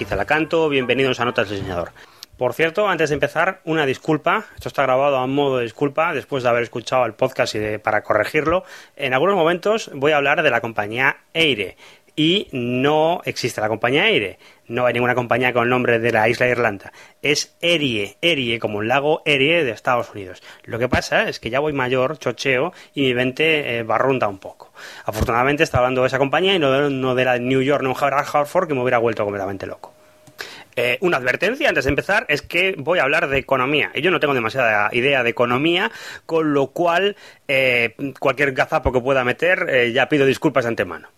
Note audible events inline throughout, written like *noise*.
aquí Zalacanto, bienvenidos a Notas Diseñador. Por cierto, antes de empezar, una disculpa. Esto está grabado a modo de disculpa después de haber escuchado el podcast y de, para corregirlo. En algunos momentos voy a hablar de la compañía Eire y no existe la compañía Eire. No hay ninguna compañía con el nombre de la isla de Irlanda. Es Erie, Erie, como el lago Erie de Estados Unidos. Lo que pasa es que ya voy mayor, chocheo, y mi mente eh, barrunta un poco. Afortunadamente está hablando de esa compañía y no, no de la New York, no Hartford, que me hubiera vuelto completamente loco. Eh, una advertencia antes de empezar es que voy a hablar de economía. Y yo no tengo demasiada idea de economía, con lo cual eh, cualquier gazapo que pueda meter ya pido disculpas de antemano.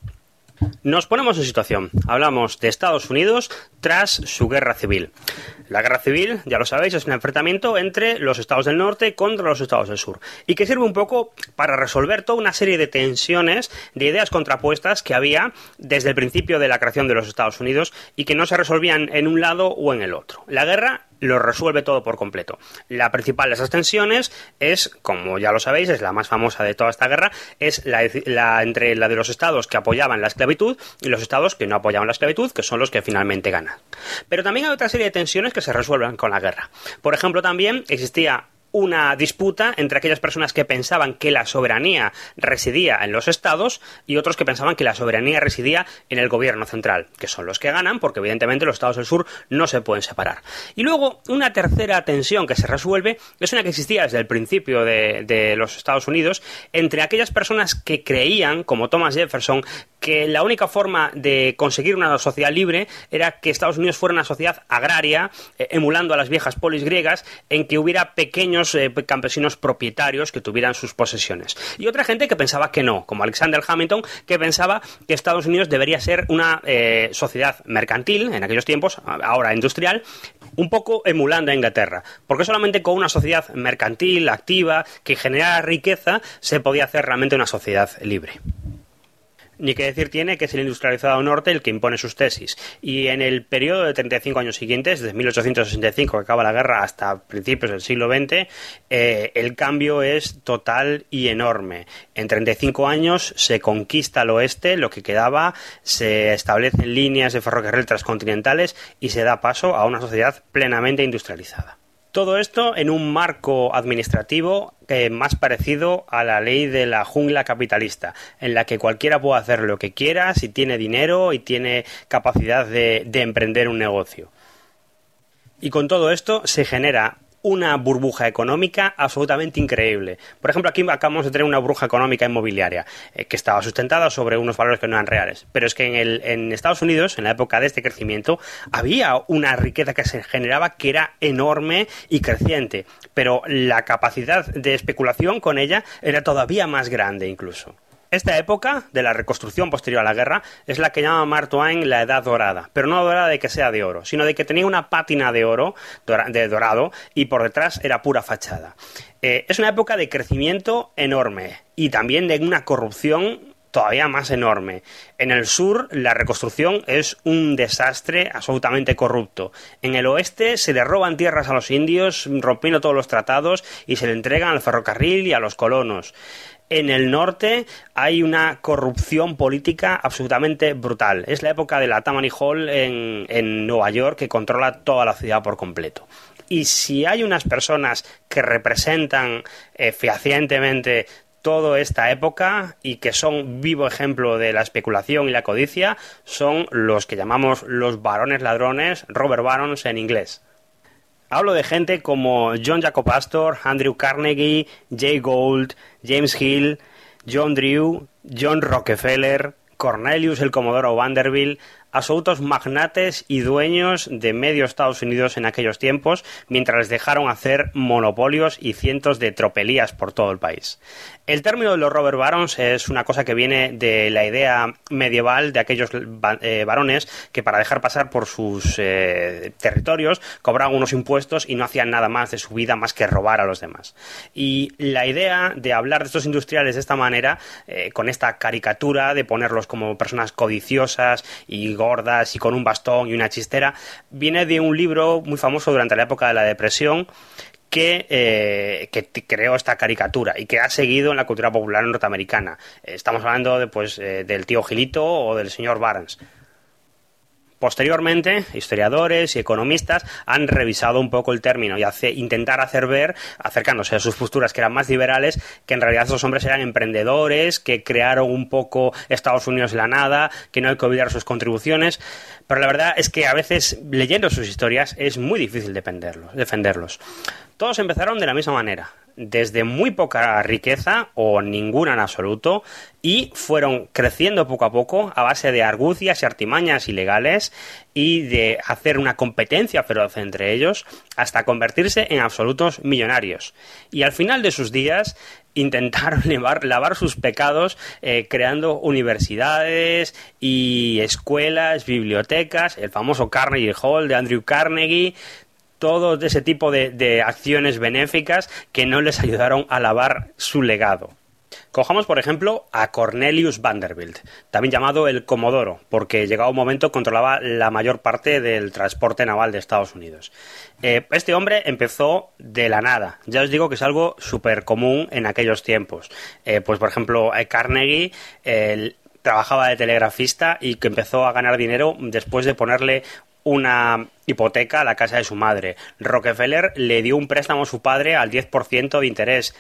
Nos ponemos en situación. Hablamos de Estados Unidos tras su guerra civil. La guerra civil, ya lo sabéis, es un enfrentamiento entre los estados del norte contra los estados del sur y que sirve un poco para resolver toda una serie de tensiones, de ideas contrapuestas que había desde el principio de la creación de los Estados Unidos y que no se resolvían en un lado o en el otro. La guerra lo resuelve todo por completo. La principal de esas tensiones es, como ya lo sabéis, es la más famosa de toda esta guerra, es la, entre la de los estados que apoyaban la esclavitud y los estados que no apoyaban la esclavitud, que son los que finalmente ganan. Pero también hay otra serie de tensiones que se resuelven con la guerra. Por ejemplo, también existía una disputa entre aquellas personas que pensaban que la soberanía residía en los estados y otros que pensaban que la soberanía residía en el gobierno central, que son los que ganan, porque evidentemente los estados del sur no se pueden separar. Y luego, una tercera tensión que se resuelve es una que existía desde el principio de, los Estados Unidos entre aquellas personas que creían, como Thomas Jefferson, que la única forma de conseguir una sociedad libre era que Estados Unidos fuera una sociedad agraria, eh, emulando a las viejas polis griegas, en que hubiera pequeños eh, campesinos propietarios que tuvieran sus posesiones. Y otra gente que pensaba que no, como Alexander Hamilton, que pensaba que Estados Unidos debería ser una eh, sociedad mercantil, en aquellos tiempos, ahora industrial, un poco emulando a Inglaterra, porque solamente con una sociedad mercantil, activa, que generara riqueza, se podía hacer realmente una sociedad libre. Ni que decir tiene que es el industrializado norte el que impone sus tesis. Y en el periodo de 35 años siguientes, desde 1865 que acaba la guerra hasta principios del siglo XX, eh, el cambio es total y enorme. En 35 años se conquista el oeste, lo que quedaba, se establecen líneas de ferrocarril transcontinentales y se da paso a una sociedad plenamente industrializada. Todo esto en un marco administrativo eh, más parecido a la ley de la jungla capitalista, en la que cualquiera puede hacer lo que quiera si tiene dinero y tiene capacidad de emprender un negocio. Y con todo esto se genera una burbuja económica absolutamente increíble. Por ejemplo, aquí acabamos de tener una burbuja económica inmobiliaria eh, que estaba sustentada sobre unos valores que no eran reales. Pero es que en, el, en Estados Unidos, en la época de este crecimiento, había una riqueza que se generaba que era enorme y creciente. Pero la capacidad de especulación con ella era todavía más grande incluso. Esta época de la reconstrucción posterior a la guerra es la que llama Mark Twain la edad dorada, pero no dorada de que sea de oro, sino de que tenía una pátina de oro, de dorado, y por detrás era pura fachada. Eh, es una época de crecimiento enorme y también de una corrupción todavía más enorme. En el sur, la reconstrucción es un desastre absolutamente corrupto. En el oeste se le roban tierras a los indios, rompiendo todos los tratados, y se le entregan al ferrocarril y a los colonos en el norte hay una corrupción política absolutamente brutal. Es la época de la Tammany Hall en, Nueva York que controla toda la ciudad por completo. Y si hay unas personas que representan eh, fehacientemente toda esta época y que son vivo ejemplo de la especulación y la codicia, son los que llamamos los varones ladrones, Robert Barons en inglés. Hablo de gente como John Jacob Astor, Andrew Carnegie, Jay Gould, James Hill, John Drew, John Rockefeller, Cornelius el Comodoro Vanderbilt, absolutos magnates y dueños de medio Estados Unidos en aquellos tiempos, mientras les dejaron hacer monopolios y cientos de tropelías por todo el país. El término de los Robert Barons es una cosa que viene de la idea medieval de aquellos eh, varones que para dejar pasar por sus eh, territorios cobraban unos impuestos y no hacían nada más de su vida más que robar a los demás. Y la idea de hablar de estos industriales de esta manera, eh, con esta caricatura de ponerlos como personas codiciosas y gordas y con un bastón y una chistera, viene de un libro muy famoso durante la época de la depresión que, eh, creó esta caricatura y que ha seguido en la cultura popular norteamericana. Estamos hablando de, pues, eh, del tío Gilito o del señor Barnes. Posteriormente, historiadores y economistas han revisado un poco el término y hace, intentar hacer ver, acercándose a sus posturas que eran más liberales, que en realidad esos hombres eran emprendedores, que crearon un poco Estados Unidos de la nada, que no hay que olvidar sus contribuciones. Pero la verdad es que a veces, leyendo sus historias, es muy difícil defenderlos. defenderlos. Todos empezaron de la misma manera, desde muy poca riqueza o ninguna en absoluto y fueron creciendo poco a poco a base de argucias y artimañas ilegales y de hacer una competencia feroz entre ellos hasta convertirse en absolutos millonarios. Y al final de sus días intentaron *laughs* lavar, sus pecados eh, creando universidades y escuelas, bibliotecas, el famoso Carnegie Hall de Andrew Carnegie, todo ese tipo de, acciones benéficas que no les ayudaron a lavar su legado. Cojamos, por ejemplo, a Cornelius Vanderbilt, también llamado el Comodoro, porque llegado un momento controlaba la mayor parte del transporte naval de Estados Unidos. Eh, este hombre empezó de la nada. Ya os digo que es algo súper común en aquellos tiempos. Eh, pues, por ejemplo, eh, Carnegie trabajaba de telegrafista y que empezó a ganar dinero después de ponerle una hipoteca a la casa de su madre. Rockefeller le dio un préstamo a su padre al 10% de interés.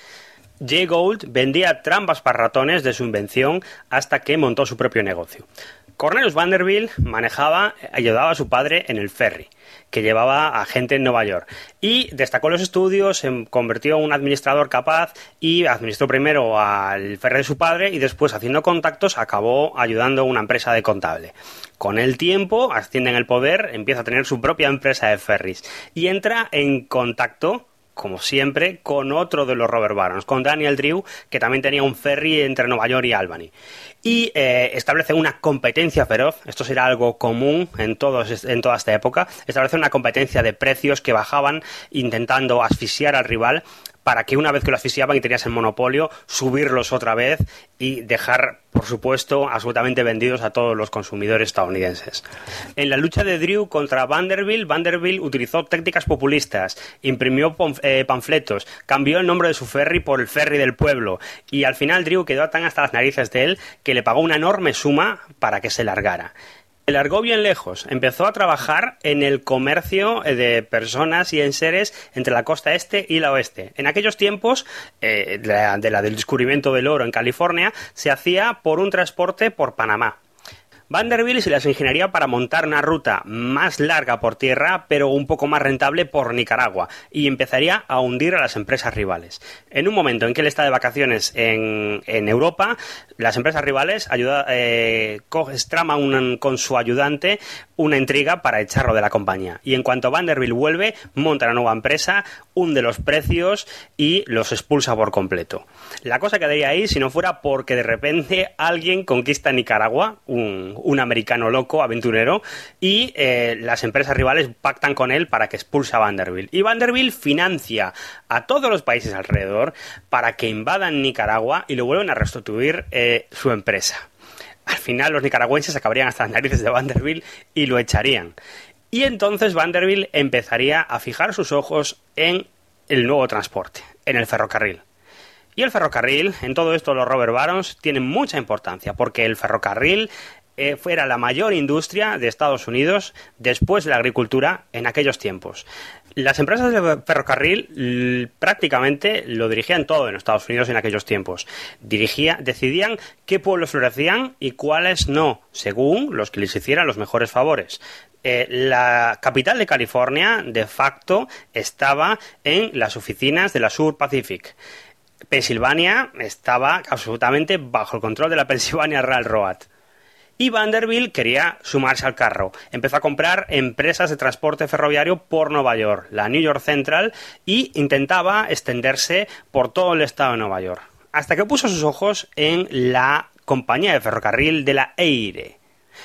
Jay Gould vendía trampas para ratones de su invención hasta que montó su propio negocio. Cornelius Vanderbilt manejaba, ayudaba a su padre en el ferry que llevaba a gente en Nueva York. Y destacó los estudios, se convirtió en un administrador capaz y administró primero al ferry de su padre y después, haciendo contactos, acabó ayudando a una empresa de contable. Con el tiempo, asciende en el poder, empieza a tener su propia empresa de ferries y entra en contacto como siempre, con otro de los Robert Barons, con Daniel Drew, que también tenía un ferry entre Nueva York y Albany. Y eh, establece una competencia feroz, esto será algo común en, todos, en toda esta época, establece una competencia de precios que bajaban intentando asfixiar al rival para que una vez que lo asfixiaban y tenías el monopolio, subirlos otra vez y dejar, por supuesto, absolutamente vendidos a todos los consumidores estadounidenses. En la lucha de Drew contra Vanderbilt, Vanderbilt utilizó técnicas populistas, imprimió eh, panfletos, cambió el nombre de su ferry por el ferry del pueblo y al final Drew quedó tan hasta las narices de él que le pagó una enorme suma para que se largara. Se largó bien lejos. Empezó a trabajar en el comercio de personas y en seres entre la costa este y la oeste. En aquellos tiempos, eh, de la del descubrimiento del oro en California, se hacía por un transporte por Panamá. Vanderbilt se las ingeniaría para montar una ruta más larga por tierra, pero un poco más rentable por Nicaragua, y empezaría a hundir a las empresas rivales. En un momento en que él está de vacaciones en, Europa, las empresas rivales ayuda, eh, con su ayudante una intriga para echarlo de la compañía. Y en cuanto Vanderbilt vuelve, monta una nueva empresa, hunde los precios y los expulsa por completo. La cosa quedaría ahí si no fuera porque de repente alguien conquista Nicaragua, un, un americano loco, aventurero, y eh, las empresas rivales pactan con él para que expulse a Vanderbilt. Y Vanderbilt financia a todos los países alrededor para que invadan Nicaragua y lo vuelvan a restituir eh, su empresa. Al final los nicaragüenses acabarían hasta las narices de Vanderbilt y lo echarían. Y entonces Vanderbilt empezaría a fijar sus ojos en el nuevo transporte, en el ferrocarril. Y el ferrocarril, en todo esto los Robert Barons tienen mucha importancia, porque el ferrocarril eh, fuera la mayor industria de Estados Unidos después de la agricultura en aquellos tiempos. Las empresas de ferrocarril prácticamente lo dirigían todo en Estados Unidos en aquellos tiempos. Dirigía, decidían qué pueblos florecían y cuáles no, según los que les hicieran los mejores favores. Eh, la capital de California, de facto, estaba en las oficinas de la Sur Pacific. Pensilvania estaba absolutamente bajo el control de la Pennsylvania Railroad y Vanderbilt quería sumarse al carro. Empezó a comprar empresas de transporte ferroviario por Nueva York, la New York Central, y intentaba extenderse por todo el estado de Nueva York. Hasta que puso sus ojos en la compañía de ferrocarril de la Eire.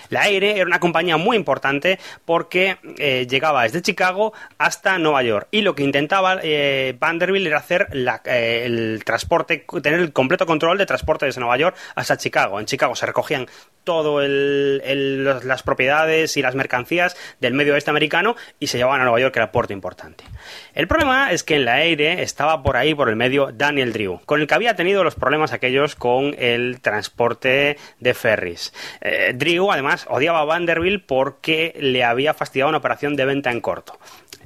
La Aire era una compañía muy importante porque eh, llegaba desde Chicago hasta Nueva York y lo que intentaba eh, Vanderbilt era hacer eh, el transporte, tener el completo control de transporte desde Nueva York hasta Chicago. En Chicago se recogían todo las propiedades y las mercancías del medio oeste americano y se llevaban a Nueva York, que era puerto importante. El problema es que en la aire estaba por ahí, por el medio, Daniel Drew, con el que había tenido los problemas aquellos con el transporte de ferries. Eh, Drew, además, odiaba a Vanderbilt porque le había fastidiado una operación de venta en corto.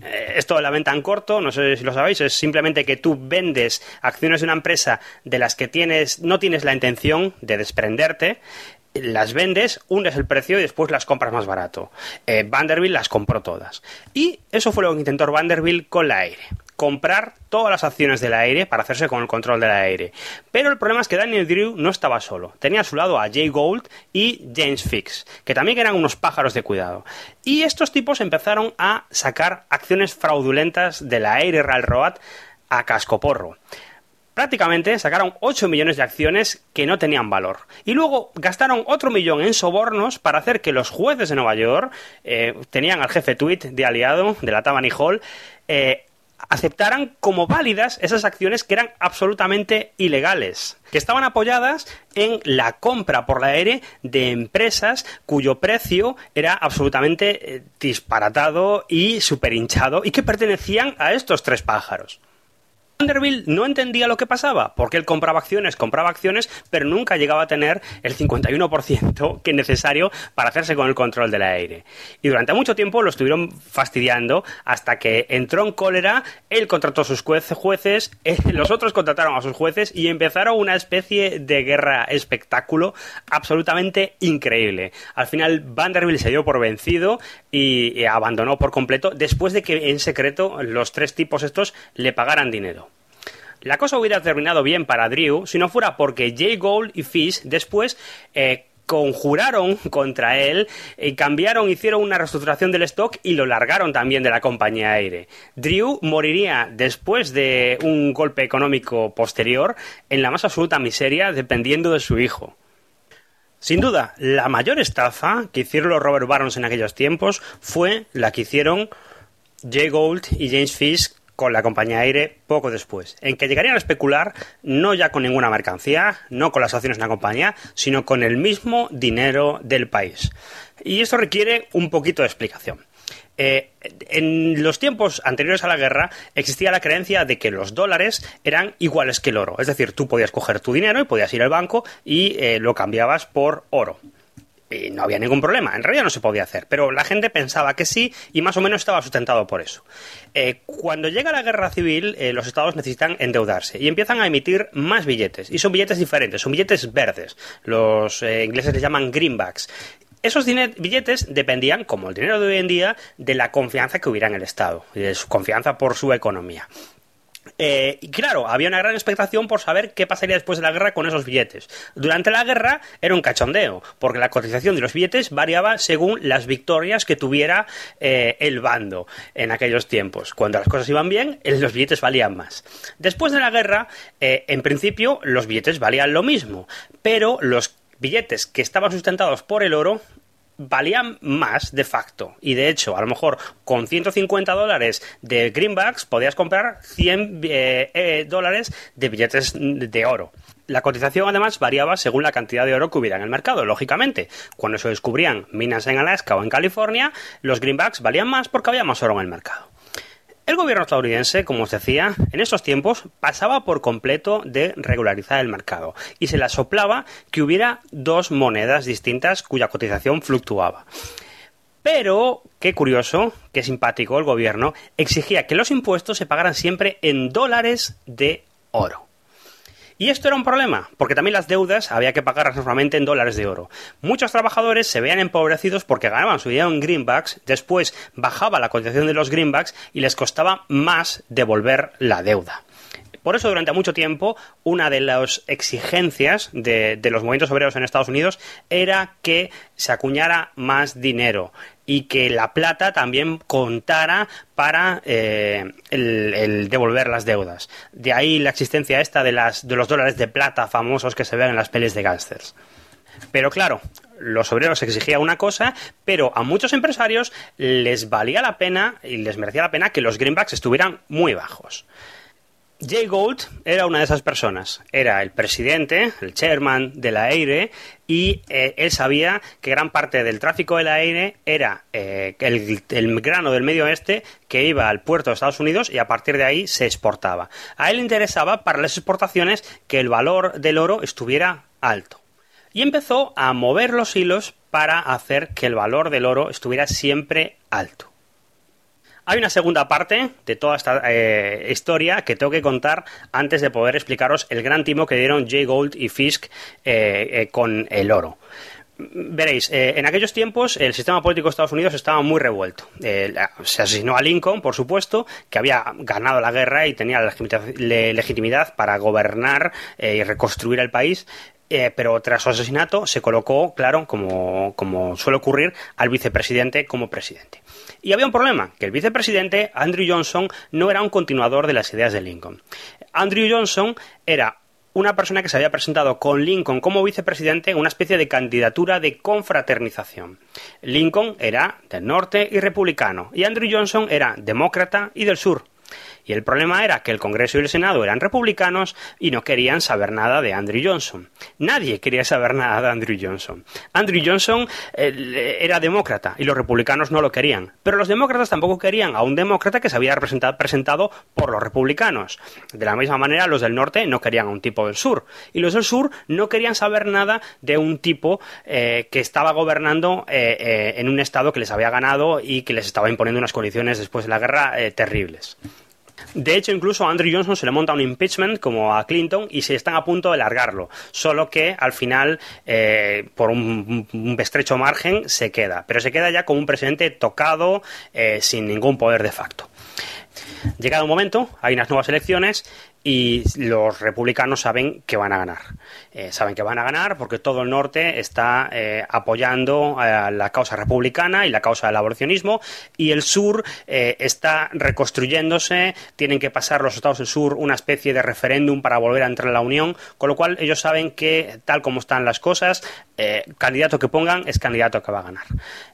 Eh, esto de la venta en corto, no sé si lo sabéis, es simplemente que tú vendes acciones de una empresa de las que tienes, no tienes la intención de desprenderte, las vendes, hundes el precio y después las compras más barato. Eh, Vanderbilt las compró todas. Y eso fue lo que intentó Vanderbilt con la aire comprar todas las acciones del aire para hacerse con el control del aire. Pero el problema es que Daniel Drew no estaba solo. Tenía a su lado a Jay Gold y James Fix, que también eran unos pájaros de cuidado. Y estos tipos empezaron a sacar acciones fraudulentas del aire Railroad a cascoporro prácticamente sacaron 8 millones de acciones que no tenían valor. Y luego gastaron otro millón en sobornos para hacer que los jueces de Nueva York eh, tenían al jefe tweet de aliado de la Tammany Hall. Eh, aceptaran como válidas esas acciones que eran absolutamente ilegales, que estaban apoyadas en la compra por la aire de empresas cuyo precio era absolutamente eh, disparatado y superhinchado y que pertenecían a estos tres pájaros. Vanderbilt no entendía lo que pasaba, porque él compraba acciones, compraba acciones, pero nunca llegaba a tener el 51% que necesario para hacerse con el control del aire. Y durante mucho tiempo lo estuvieron fastidiando hasta que entró en cólera, él contrató a sus jueces, eh, los otros contrataron a sus jueces y empezaron una especie de guerra espectáculo absolutamente increíble. Al final Vanderbilt se dio por vencido y abandonó por completo después de que en secreto los tres tipos estos le pagaran dinero. La cosa hubiera terminado bien para Drew si no fuera porque Jay Gold y Fish después eh, conjuraron *laughs* contra él y cambiaron, hicieron una reestructuración del stock y lo largaron también de la compañía aire. Drew moriría después de un golpe económico posterior en la más absoluta miseria dependiendo de su hijo. Sin duda, la mayor estafa que hicieron los Robert Barons en aquellos tiempos fue la que hicieron Jay Gold y James Fish con la compañía aire poco después, en que llegarían a especular no ya con ninguna mercancía, no con las acciones de la compañía, sino con el mismo dinero del país. Y esto requiere un poquito de explicación. Eh, en los tiempos anteriores a la guerra existía la creencia de que los dólares eran iguales que el oro. Es decir, tú podías coger tu dinero y podías ir al banco y eh, lo cambiabas por oro y no había ningún problema. En realidad no se podía hacer, pero la gente pensaba que sí y más o menos estaba sustentado por eso. Eh, cuando llega la guerra civil, eh, los estados necesitan endeudarse y empiezan a emitir más billetes. Y son billetes diferentes, son billetes verdes. Los eh, ingleses les llaman greenbacks. Esos billetes dependían, como el dinero de hoy en día, de la confianza que hubiera en el Estado y de su confianza por su economía. Eh, y claro, había una gran expectación por saber qué pasaría después de la guerra con esos billetes. Durante la guerra era un cachondeo, porque la cotización de los billetes variaba según las victorias que tuviera eh, el bando en aquellos tiempos. Cuando las cosas iban bien, los billetes valían más. Después de la guerra, eh, en principio, los billetes valían lo mismo, pero los billetes que estaban sustentados por el oro valían más de facto. Y de hecho, a lo mejor con 150 dólares de greenbacks podías comprar 100 eh, eh, dólares de billetes de oro. La cotización además variaba según la cantidad de oro que hubiera en el mercado, lógicamente. Cuando se descubrían minas en Alaska o en California, los greenbacks valían más porque había más oro en el mercado. El gobierno estadounidense, como os decía, en estos tiempos pasaba por completo de regularizar el mercado y se le soplaba que hubiera dos monedas distintas cuya cotización fluctuaba. Pero, qué curioso, qué simpático, el gobierno exigía que los impuestos se pagaran siempre en dólares de oro. Y esto era un problema, porque también las deudas había que pagarlas normalmente en dólares de oro. Muchos trabajadores se veían empobrecidos porque ganaban su dinero en greenbacks, después bajaba la cotización de los greenbacks y les costaba más devolver la deuda. Por eso, durante mucho tiempo, una de las exigencias de, los movimientos obreros en Estados Unidos era que se acuñara más dinero y que la plata también contara para eh, el, devolver las deudas. De ahí la existencia esta de, las, de los dólares de plata famosos que se ven en las pelis de gángsters. Pero claro, los obreros exigían una cosa, pero a muchos empresarios les valía la pena y les merecía la pena que los greenbacks estuvieran muy bajos. Jay Gould era una de esas personas. Era el presidente, el chairman de la AIRE, y eh, él sabía que gran parte del tráfico de la AIRE era eh, el, el, grano del medio oeste que iba al puerto de Estados Unidos y a partir de ahí se exportaba. A él le interesaba para las exportaciones que el valor del oro estuviera alto. Y empezó a mover los hilos para hacer que el valor del oro estuviera siempre alto. Hay una segunda parte de toda esta eh, historia que tengo que contar antes de poder explicaros el gran timo que dieron Jay Gould y Fisk eh, eh, con el oro. Veréis, en aquellos tiempos el sistema político de Estados Unidos estaba muy revuelto. se asesinó a Lincoln, por supuesto, que había ganado la guerra y tenía la legitimidad para gobernar y reconstruir el país. Pero tras su asesinato se colocó, claro, como, como suele ocurrir, al vicepresidente como presidente. Y había un problema, que el vicepresidente Andrew Johnson no era un continuador de las ideas de Lincoln. Andrew Johnson era una persona que se había presentado con Lincoln como vicepresidente en una especie de candidatura de confraternización. Lincoln era del norte y republicano, y Andrew Johnson era demócrata y del sur. Y el problema era que el Congreso y el Senado eran republicanos y no querían saber nada de Andrew Johnson. Nadie quería saber nada de Andrew Johnson. Andrew Johnson eh, era demócrata y los republicanos no lo querían. Pero los demócratas tampoco querían a un demócrata que se había presentado por los republicanos. De la misma manera, los del norte no querían a un tipo del sur. Y los del sur no querían saber nada de un tipo eh, que estaba gobernando eh, en un estado que les había ganado y que les estaba imponiendo unas condiciones después de la guerra terribles. De hecho, incluso a Andrew Johnson se le monta un impeachment como a Clinton y se están a punto de largarlo. Solo que al final, eh, por un, estrecho margen, se queda. Pero se queda ya como un presidente tocado, eh, sin ningún poder de facto. Llegado un momento, hay unas nuevas elecciones y los republicanos saben que van a ganar. Eh, saben que van a ganar porque todo el norte está eh, apoyando a la causa republicana y la causa del abolicionismo y el sur eh, está reconstruyéndose, tienen que pasar los estados del sur una especie de referéndum para volver a entrar en la Unión, con lo cual ellos saben que tal como están las cosas, candidato que pongan es candidato que va a ganar.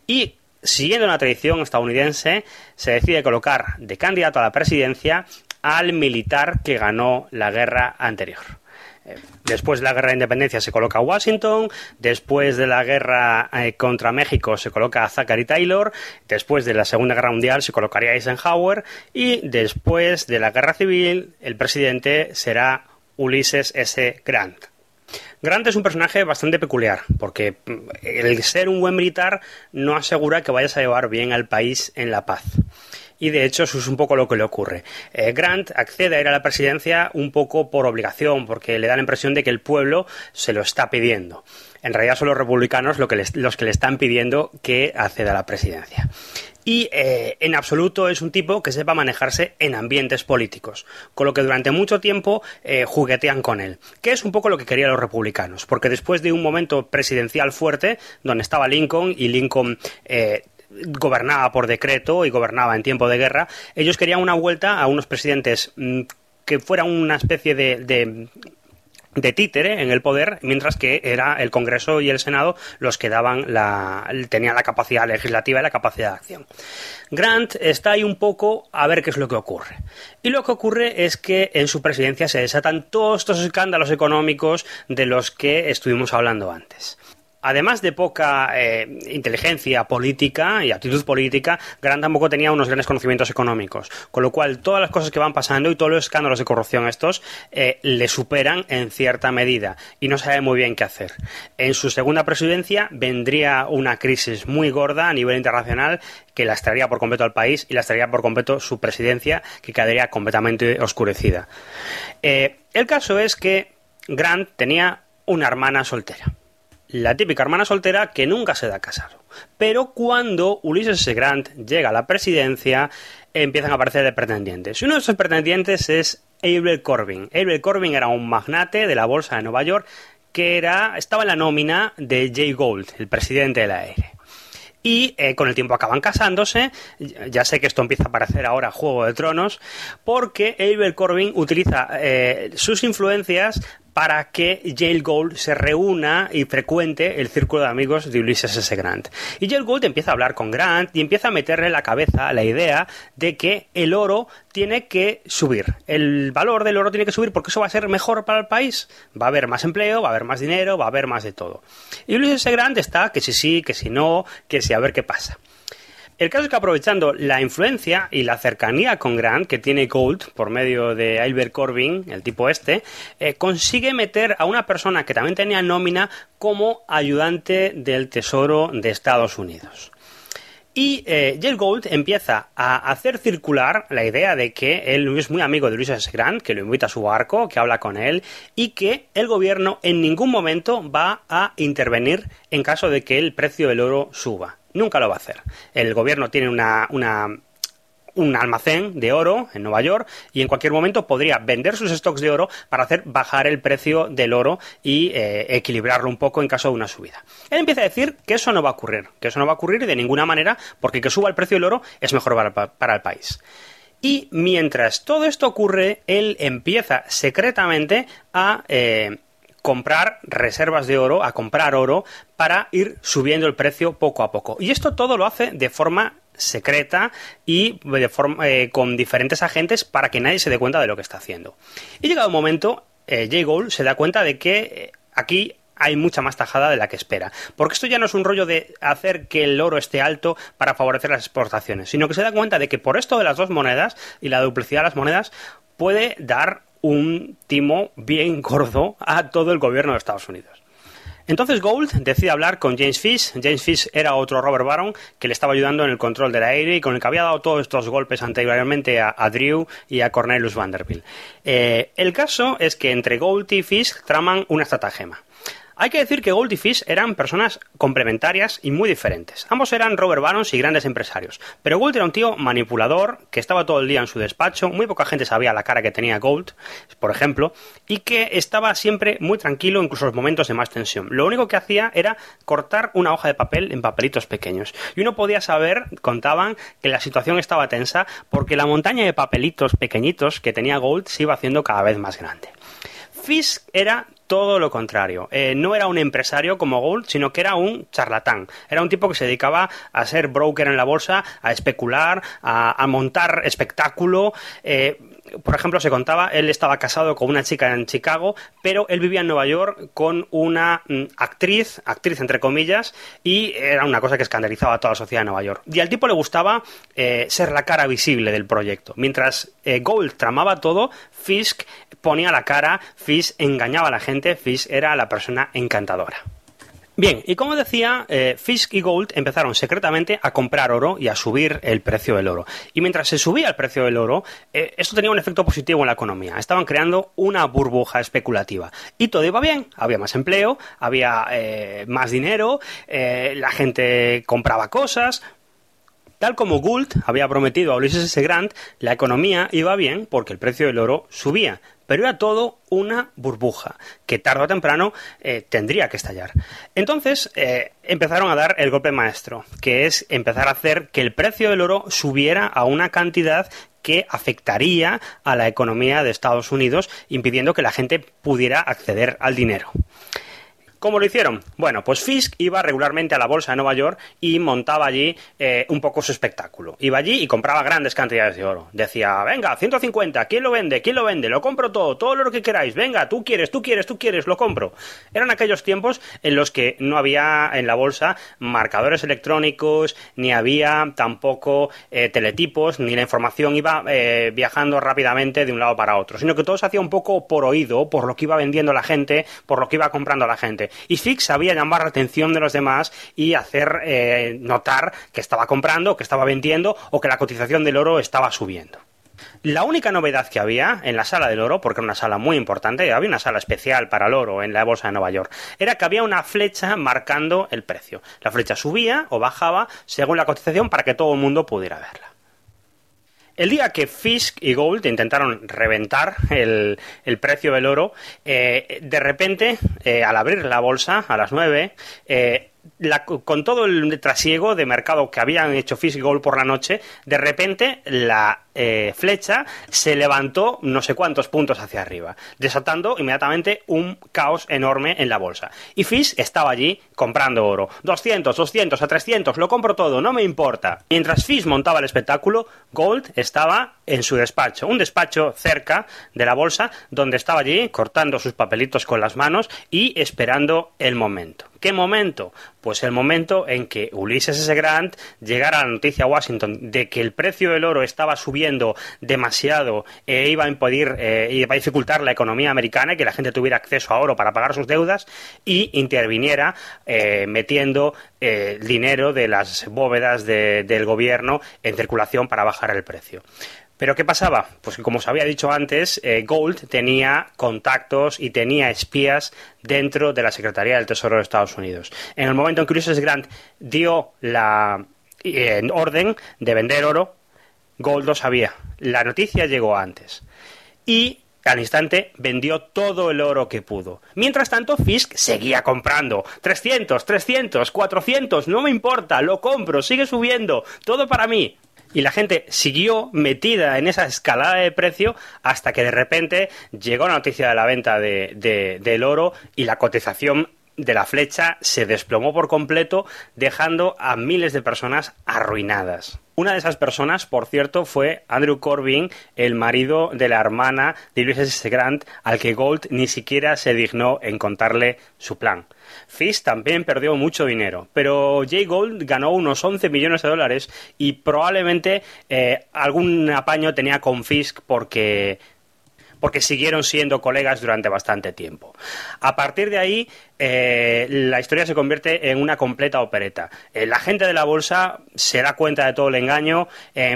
Y siguiendo una tradición estadounidense, se decide colocar de candidato a la presidencia al militar que ganó la guerra anterior. Eh, después de la guerra de independencia se coloca Washington, después de la guerra eh, contra México se coloca Zachary Taylor, después de la Segunda Guerra Mundial se colocaría Eisenhower y después de la guerra civil el presidente será Ulysses S. Grant. Grant es un personaje bastante peculiar, porque mm, el ser un buen militar no asegura que vayas a llevar bien al país en la paz y de hecho eso es un poco lo que le ocurre. Eh, Grant accede a ir a la presidencia un poco por obligación, porque le da la impresión de que el pueblo se lo está pidiendo. En realidad son los republicanos los que le están pidiendo que acceda a la presidencia y eh, en absoluto es un tipo que sepa manejarse en ambientes políticos, con lo que durante mucho tiempo eh, juguetean con él, que es un poco lo que querían los republicanos, porque después de un momento presidencial fuerte, donde estaba Lincoln y Lincoln gobernaba por decreto y gobernaba en tiempo de guerra, ellos querían una vuelta a unos presidentes mm, que fueran una especie de, de títere en el poder, mientras que era el Congreso y el Senado los que daban la, tenían la capacidad legislativa y la capacidad de acción. Grant está ahí un poco a ver qué es lo que ocurre. Y lo que ocurre es que en su presidencia se desatan todos estos escándalos económicos de los que estuvimos hablando antes además de poca eh, inteligencia política y actitud política, Grant tampoco tenía unos grandes conocimientos económicos. Con lo cual, todas las cosas que van pasando y todos los escándalos de corrupción estos eh, le superan en cierta medida y no sabe muy bien qué hacer. En su segunda presidencia vendría una crisis muy gorda a nivel internacional que lastraría por completo al país y lastraría por completo su presidencia, que quedaría completamente oscurecida. Eh, el caso es que Grant tenía una hermana soltera la típica hermana soltera que nunca se da casado. Pero cuando Ulises S. Grant llega a la presidencia, empiezan a aparecer pretendientes. Uno de esos pretendientes es Abel Corbin. Abel Corbin era un magnate de la bolsa de Nueva York que era, estaba en la nómina de Jay Gould, el presidente de la ERE y eh, con el tiempo acaban casándose. Ya sé que esto empieza a parecer ahora Juego de Tronos, porque Abel Corbin utiliza eh, sus influencias para que Yale Gold se reúna y frecuente el círculo de amigos de Ulysses S. Grant. Y Yale Gold empieza a hablar con Grant y empieza a meterle en la cabeza la idea de que el oro tiene que subir. El valor del oro tiene que subir porque eso va a ser mejor para el país. Va a haber más empleo, va a haber más dinero, va a haber más de todo. Y Ulysses S. Grant está que si sí, que si no, que si a ver qué pasa. El caso es que aprovechando la influencia y la cercanía con Grant que tiene Gold por medio de Albert Corbin, el tipo este, eh, consigue meter a una persona que también tenía nómina como ayudante del Tesoro de Estados Unidos. Y eh, Gold empieza a hacer circular la idea de que él es muy amigo de Luis S. Grant, que lo invita a su barco, que habla con él, y que el gobierno en ningún momento va a intervenir en caso de que el precio del oro suba. Nunca lo va a hacer. El gobierno tiene un almacén de oro en Nueva York y en cualquier momento podría vender sus stocks de oro para hacer bajar el precio del oro y eh, equilibrarlo un poco en caso de una subida. Él empieza a decir que eso no va a ocurrir, que eso no va a ocurrir de ninguna manera porque que suba el precio del oro es mejor para, el país. Y mientras todo esto ocurre, él empieza secretamente a eh, comprar reservas de oro, a comprar oro para ir subiendo el precio poco a poco. Y esto todo lo hace de forma secreta y de forma, eh, con diferentes agentes para que nadie se dé cuenta de lo que está haciendo. Y llegado un momento, eh, Gould se da cuenta de que eh, aquí hay mucha más tajada de la que espera. Porque esto ya no es un rollo de hacer que el oro esté alto para favorecer las exportaciones, sino que se da cuenta de que por esto de las dos monedas y la duplicidad de las monedas puede dar un timo bien *laughs* gordo a todo el gobierno de Estados Unidos. Entonces Gould decide hablar con James Fish. James Fish era otro Robert Baron que le estaba ayudando en el control del aire y con el que había dado todos estos golpes anteriormente a, Drew y a Cornelius Vanderbilt. Eh, el caso es que entre Gould y Fish traman una estratagema. Hay que decir que Gold y Fish eran personas complementarias y muy diferentes. Ambos eran Robert Barons y grandes empresarios. Pero Gold era un tío manipulador, que estaba todo el día en su despacho, muy poca gente sabía la cara que tenía Gold, por ejemplo, y que estaba siempre muy tranquilo, incluso en los momentos de más tensión. Lo único que hacía era cortar una hoja de papel en papelitos pequeños. Y uno podía saber, contaban, que la situación estaba tensa porque la montaña de papelitos pequeñitos que tenía Gold se iba haciendo cada vez más grande. Fisk era todo lo contrario. Eh, no era un empresario como Gould, sino que era un charlatán. Era un tipo que se dedicaba a ser broker en la bolsa, a especular, a, montar espectáculo. Eh, por ejemplo, se contaba, él estaba casado con una chica en Chicago, pero él vivía en Nueva York con una mm, actriz, actriz entre comillas, y era una cosa que escandalizaba a toda la sociedad de Nueva York. Y al tipo le gustaba eh, ser la cara visible del proyecto. Mientras eh, Gold tramaba todo, Fisk ponía la cara, Fisk engañaba a la gente, Fisk era la persona encantadora. Bien, y como decía, eh, Fisk y Gold empezaron secretamente a comprar oro y a subir el precio del oro. Y mientras se subía el precio del oro, eh, esto tenía un efecto positivo en la economía. Estaban creando una burbuja especulativa. Y todo iba bien. Había más empleo, había eh, más dinero, la gente compraba cosas, Tal como Gould había prometido a Ulysses S. Grant, la economía iba bien porque el precio del oro subía, pero era todo una burbuja que tarde o temprano eh, tendría que estallar. Entonces eh, empezaron a dar el golpe maestro, que es empezar a hacer que el precio del oro subiera a una cantidad que afectaría a la economía de Estados Unidos, impidiendo que la gente pudiera acceder al dinero. ¿Cómo lo hicieron? Bueno, pues Fisk iba regularmente a la bolsa de Nueva York y montaba allí eh, un poco su espectáculo. Iba allí y compraba grandes cantidades de oro. Decía, venga, 150, ¿quién lo vende? ¿Quién lo vende? Lo compro todo, todo lo que queráis. Venga, tú quieres, tú quieres, tú quieres, lo compro. Eran aquellos tiempos en los que no había en la bolsa marcadores electrónicos, ni había tampoco eh, teletipos, ni la información iba eh, viajando rápidamente de un lado para otro, sino que todo se hacía un poco por oído, por lo que iba vendiendo la gente, por lo que iba comprando la gente. Y Fix sabía llamar la atención de los demás y hacer eh, notar que estaba comprando, que estaba vendiendo o que la cotización del oro estaba subiendo. La única novedad que había en la sala del oro, porque era una sala muy importante, había una sala especial para el oro en la bolsa de Nueva York, era que había una flecha marcando el precio. La flecha subía o bajaba según la cotización para que todo el mundo pudiera verla. El día que Fisk y Gold intentaron reventar el, precio del oro, eh, de repente, eh, al abrir la bolsa a las 9, con todo el trasiego de mercado que habían hecho Fisk y Gold por la noche, de repente la eh, flecha se levantó no sé cuántos puntos hacia arriba, desatando inmediatamente un caos enorme en la bolsa. Y Fisk estaba allí comprando oro. 200, 200, a 300, lo compro todo, no me importa. Mientras Fisk montaba el espectáculo, Gold estaba en su despacho, un despacho cerca de la bolsa, donde estaba allí cortando sus papelitos con las manos y esperando el momento. ¿Qué momento? Pues el momento en que Ulises S. Grant llegara la noticia a Washington de que el precio del oro estaba subiendo demasiado e iba a impedir, eh, iba a dificultar la economía americana y que la gente tuviera acceso a oro para pagar sus deudas y interviniera eh, metiendo eh, dinero de las bóvedas del gobierno en circulación para bajar el precio. Pero ¿qué pasaba? Pues que como os había dicho antes, eh, Gold tenía contactos y tenía espías dentro de la Secretaría del Tesoro de Estados Unidos. En el momento en que Ulysses Grant dio la eh, orden de vender oro, Gold lo sabía. La noticia llegó antes. Y al instante vendió todo el oro que pudo. Mientras tanto, Fisk seguía comprando. 300, 300, 400, no me importa, lo compro, sigue subiendo, todo para mí y la gente siguió metida en esa escalada de precio hasta que de repente llegó la noticia de la venta de, del oro y la cotización de la flecha se desplomó por completo, dejando a miles de personas arruinadas. Una de esas personas, por cierto, fue Andrew Corbin, el marido de la hermana de Ulysses S. Grant, al que Gold ni siquiera se dignó en contarle su plan. Fisk también perdió mucho dinero, pero Jay Gold ganó unos 11 millones de dólares y probablemente eh, algún apaño tenía con Fisk porque porque siguieron siendo colegas durante bastante tiempo. A partir de ahí, eh, la historia se convierte en una completa opereta. Eh, la gente de la bolsa se da cuenta de todo el engaño,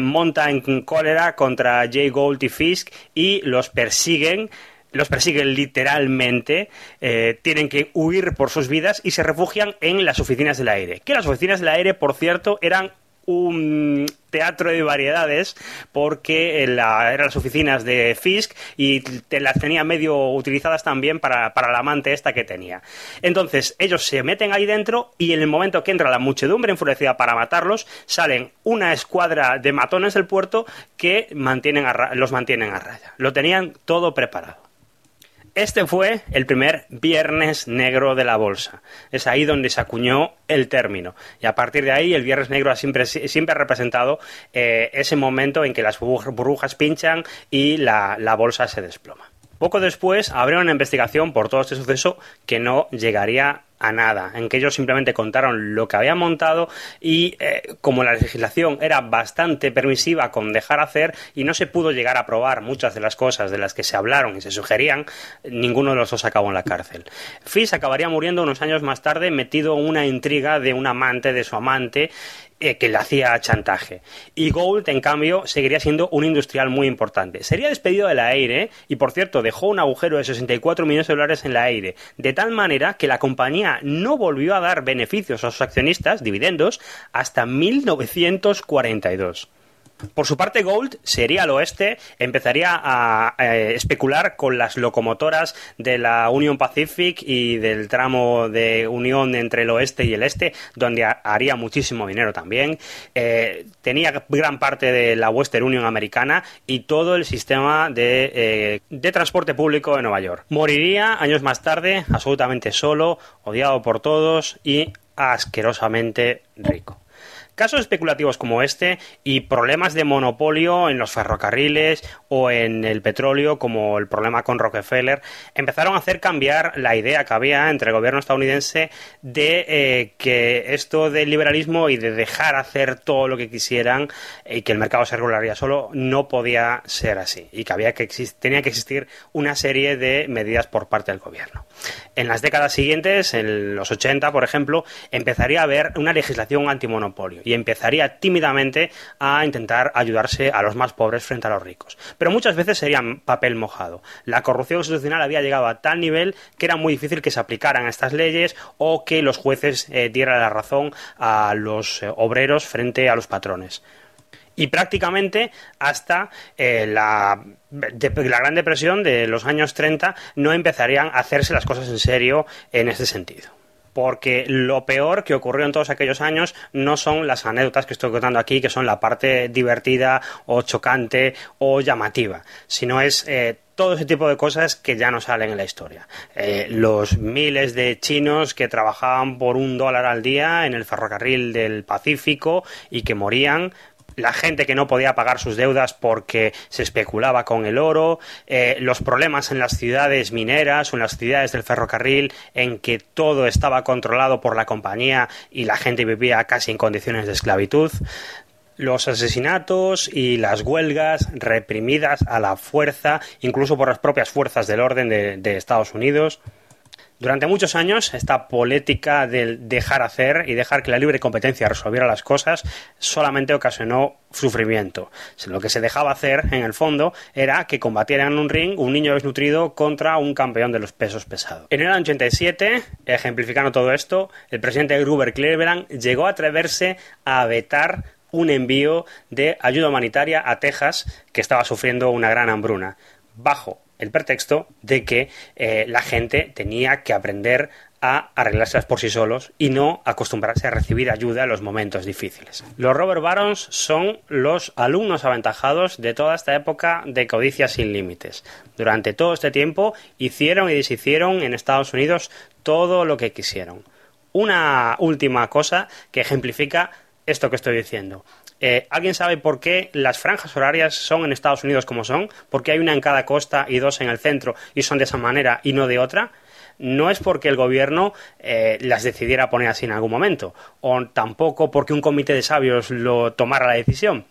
monta en cólera contra Jay Gold y Fisk y los persiguen los persiguen literalmente, eh, tienen que huir por sus vidas y se refugian en las oficinas del aire. Que las oficinas del aire, por cierto, eran un teatro de variedades porque eran las oficinas de Fisk y las tenía medio utilizadas también para, para la amante esta que tenía. Entonces ellos se meten ahí dentro y en el momento que entra la muchedumbre enfurecida para matarlos, salen una escuadra de matones del puerto que mantienen los mantienen a raya. Lo tenían todo preparado. Este fue el primer viernes negro de la bolsa. Es ahí donde se acuñó el término. Y a partir de ahí, el viernes negro ha siempre, siempre ha representado eh, ese momento en que las burbujas pinchan y la, la bolsa se desploma. Poco después abrieron una investigación por todo este suceso que no llegaría a nada, en que ellos simplemente contaron lo que habían montado y eh, como la legislación era bastante permisiva con dejar hacer y no se pudo llegar a probar muchas de las cosas de las que se hablaron y se sugerían, ninguno de los dos acabó en la cárcel. Fish acabaría muriendo unos años más tarde metido en una intriga de un amante, de su amante, eh, que le hacía chantaje. Y Gold, en cambio, seguiría siendo un industrial muy importante. Sería despedido del aire y, por cierto, dejó un agujero de 64 millones de dólares en el aire, de tal manera que la compañía no volvió a dar beneficios a sus accionistas, dividendos, hasta 1942. Por su parte, Gold sería al oeste, empezaría a, especular con las locomotoras de la Union Pacific y del tramo de unión entre el oeste y el este, donde haría muchísimo dinero también. Eh, tenía gran parte de la Western Union americana y todo el sistema de, eh, de transporte público de Nueva York. Moriría años más tarde, absolutamente solo, odiado por todos y asquerosamente rico. Casos especulativos como este y problemas de monopolio en los ferrocarriles o en el petróleo, como el problema con Rockefeller, empezaron a hacer cambiar la idea que había entre el gobierno estadounidense de eh, que esto del liberalismo y de dejar hacer todo lo que quisieran y que el mercado se regularía solo no podía ser así y que había que tenía que existir una serie de medidas por parte del gobierno. En las décadas siguientes, en los 80, por ejemplo, empezaría a haber una legislación antimonopolio y empezaría tímidamente a intentar ayudarse a los más pobres frente a los ricos. Pero muchas veces sería papel mojado. La corrupción institucional había llegado a tal nivel que era muy difícil que se aplicaran estas leyes o que los jueces eh, dieran la razón a los eh, obreros frente a los patrones y prácticamente hasta eh, la, la, Gran Depresión de los años 30 no empezarían a hacerse las cosas en serio en este sentido. Porque lo peor que ocurrió en todos aquellos años no son las anécdotas que estoy contando aquí, que son la parte divertida o chocante o llamativa, sino es eh, todo ese tipo de cosas que ya no salen en la historia. Eh, los miles de chinos que trabajaban por un dólar al día en el ferrocarril del Pacífico y que morían la gente que no podía pagar sus deudas porque se especulaba con el oro, eh, los problemas en las ciudades mineras o en las ciudades del ferrocarril en que todo estaba controlado por la compañía y la gente vivía casi en condiciones de esclavitud, los asesinatos y las huelgas reprimidas a la fuerza, incluso por las propias fuerzas del orden de Estados Unidos. Durante muchos años, esta política del dejar hacer y dejar que la libre competencia resolviera las cosas solamente ocasionó sufrimiento. Lo que se dejaba hacer, en el fondo, era que combatieran en un ring un niño desnutrido contra un campeón de los pesos pesados. En el año 87, ejemplificando todo esto, el presidente Gruber Cleveland llegó a atreverse a vetar un envío de ayuda humanitaria a Texas, que estaba sufriendo una gran hambruna, bajo el pretexto de que eh, la gente tenía que aprender a arreglárselas por sí solos y no acostumbrarse a recibir ayuda en los momentos difíciles. Los Robert Barons son los alumnos aventajados de toda esta época de codicia sin límites. Durante todo este tiempo hicieron y deshicieron en Estados Unidos todo lo que quisieron. Una última cosa que ejemplifica esto que estoy diciendo. Eh, ¿Alguien sabe por qué las franjas horarias son en Estados Unidos como son? ¿Por qué hay una en cada costa y dos en el centro y son de esa manera y no de otra? No es porque el gobierno eh, las decidiera poner así en algún momento, o tampoco porque un comité de sabios lo tomara la decisión.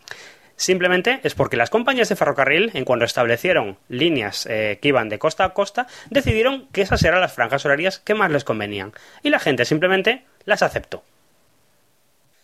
Simplemente es porque las compañías de ferrocarril, en cuanto establecieron líneas eh, que iban de costa a costa, decidieron que esas eran las franjas horarias que más les convenían. Y la gente simplemente las aceptó.